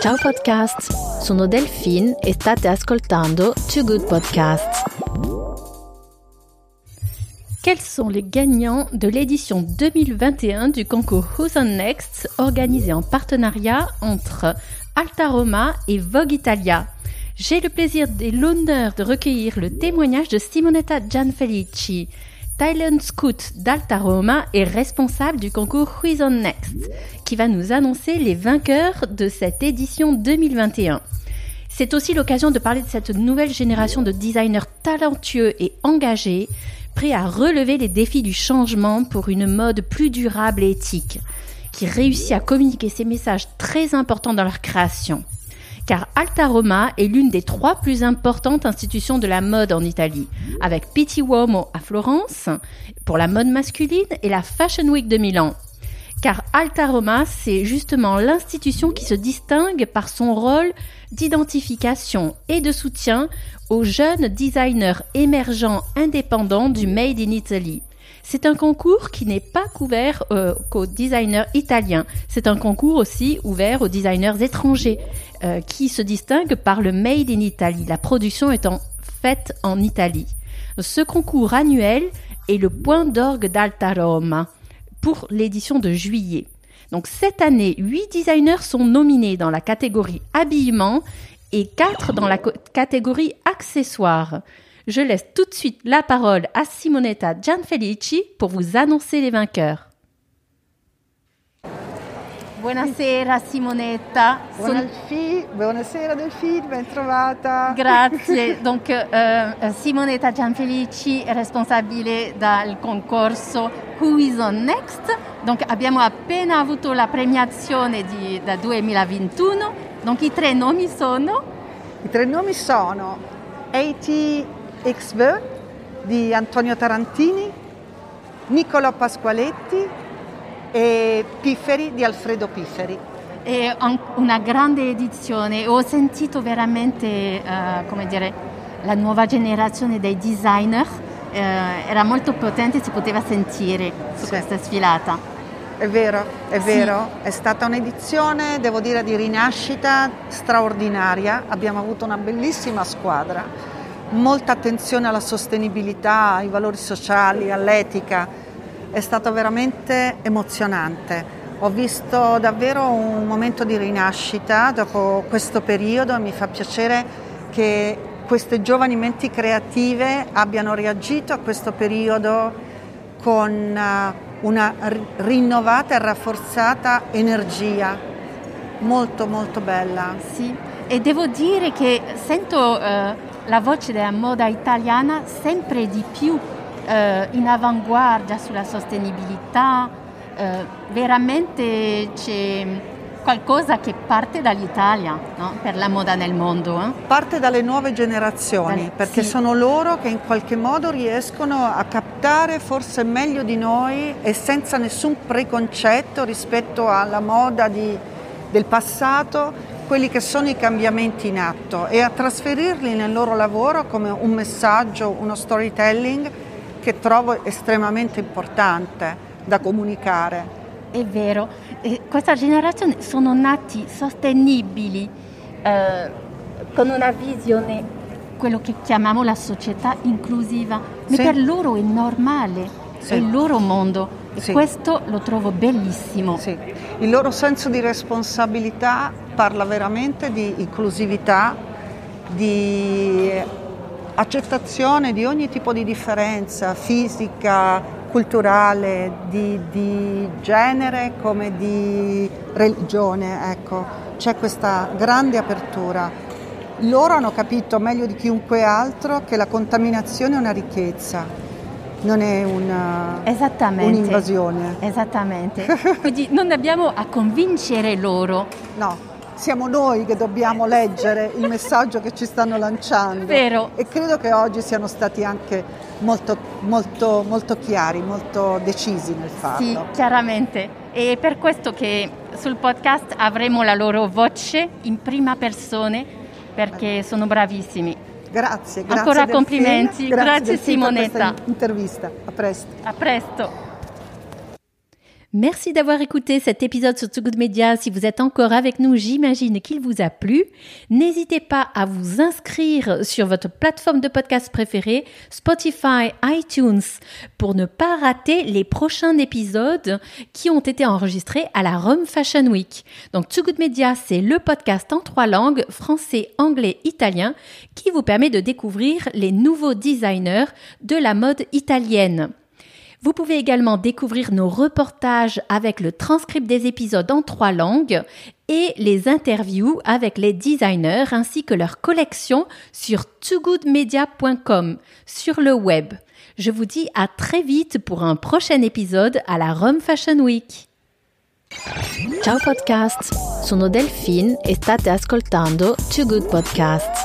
Ciao podcast, sono Delphine e state ascoltando Too Good Podcasts. Quels sont les gagnants de l'édition 2021 du concours Who's on Next organisé en partenariat entre Alta Roma et Vogue Italia? J'ai le plaisir et l'honneur de recueillir le témoignage de Simonetta Gianfelici, Thailand d'Alta Roma est responsable du concours Who's on Next, qui va nous annoncer les vainqueurs de cette édition 2021. C'est aussi l'occasion de parler de cette nouvelle génération de designers talentueux et engagés, prêts à relever les défis du changement pour une mode plus durable et éthique, qui réussit à communiquer ces messages très importants dans leur création car Alta Roma est l'une des trois plus importantes institutions de la mode en Italie, avec Pitti Uomo à Florence pour la mode masculine et la Fashion Week de Milan. Car Alta Roma, c'est justement l'institution qui se distingue par son rôle d'identification et de soutien aux jeunes designers émergents indépendants du Made in Italy. C'est un concours qui n'est pas couvert euh, qu'aux designers italiens. C'est un concours aussi ouvert aux designers étrangers euh, qui se distinguent par le Made in Italy, la production étant faite en Italie. Ce concours annuel est le point d'orgue d'Alta Roma pour l'édition de juillet. Donc cette année, huit designers sont nominés dans la catégorie habillement et quatre dans la catégorie accessoires. Je laisse tout de suite la parole à Simonetta Gianfelici pour vous annoncer les vainqueurs. Buonasera Simonetta. Buonasera, buonasera Delphine, ben trovata. Grazie. Donc uh, Simonetta Gianfelici è responsabile del concorso Who is on Next. Donc abbiamo appena avuto la premiazione di, da 2021. Donc i tre nomi sono? I tre nomi sono AT XV di Antonio Tarantini, Niccolò Pasqualetti e Pifferi di Alfredo Pifferi. È una grande edizione, ho sentito veramente, uh, come dire, la nuova generazione dei designer, uh, era molto potente, si poteva sentire su sì. questa sfilata. È vero, è sì. vero, è stata un'edizione, devo dire, di rinascita straordinaria, abbiamo avuto una bellissima squadra molta attenzione alla sostenibilità, ai valori sociali, all'etica. È stato veramente emozionante. Ho visto davvero un momento di rinascita dopo questo periodo e mi fa piacere che queste giovani menti creative abbiano reagito a questo periodo con eh, una rinnovata e rafforzata energia molto molto bella. Sì, e devo dire che sento uh la voce della moda italiana sempre di più eh, in avanguardia sulla sostenibilità, eh, veramente c'è qualcosa che parte dall'Italia no? per la moda nel mondo. Eh? Parte dalle nuove generazioni, dalle, perché sì. sono loro che in qualche modo riescono a captare forse meglio di noi e senza nessun preconcetto rispetto alla moda di, del passato quelli che sono i cambiamenti in atto e a trasferirli nel loro lavoro come un messaggio, uno storytelling che trovo estremamente importante da comunicare. È vero, e questa generazione sono nati sostenibili, eh, con una visione, quello che chiamiamo la società inclusiva, ma sì. per loro è normale, sì. è il loro mondo. E sì. questo lo trovo bellissimo. Sì. Il loro senso di responsabilità parla veramente di inclusività, di accettazione di ogni tipo di differenza fisica, culturale, di, di genere come di religione. Ecco. C'è questa grande apertura. Loro hanno capito meglio di chiunque altro che la contaminazione è una ricchezza non è una, un'invasione. Esattamente. Quindi non abbiamo a convincere loro. No, siamo noi che dobbiamo leggere il messaggio che ci stanno lanciando. Vero. E credo che oggi siano stati anche molto, molto, molto chiari, molto decisi nel farlo. Sì, chiaramente. E per questo che sul podcast avremo la loro voce in prima persona perché sono bravissimi. Grazie, grazie. Ancora complimenti. Grazie, grazie Simonetta. intervista. A presto. A presto. Merci d'avoir écouté cet épisode sur Too Good Media. Si vous êtes encore avec nous, j'imagine qu'il vous a plu. N'hésitez pas à vous inscrire sur votre plateforme de podcast préférée, Spotify, iTunes, pour ne pas rater les prochains épisodes qui ont été enregistrés à la Rome Fashion Week. Donc Too Good Media, c'est le podcast en trois langues, français, anglais, italien, qui vous permet de découvrir les nouveaux designers de la mode italienne. Vous pouvez également découvrir nos reportages avec le transcript des épisodes en trois langues et les interviews avec les designers ainsi que leur collection sur togoodmedia.com sur le web. Je vous dis à très vite pour un prochain épisode à la Rome Fashion Week. Ciao podcast, sono Delphine e state ascoltando Too Good Podcast.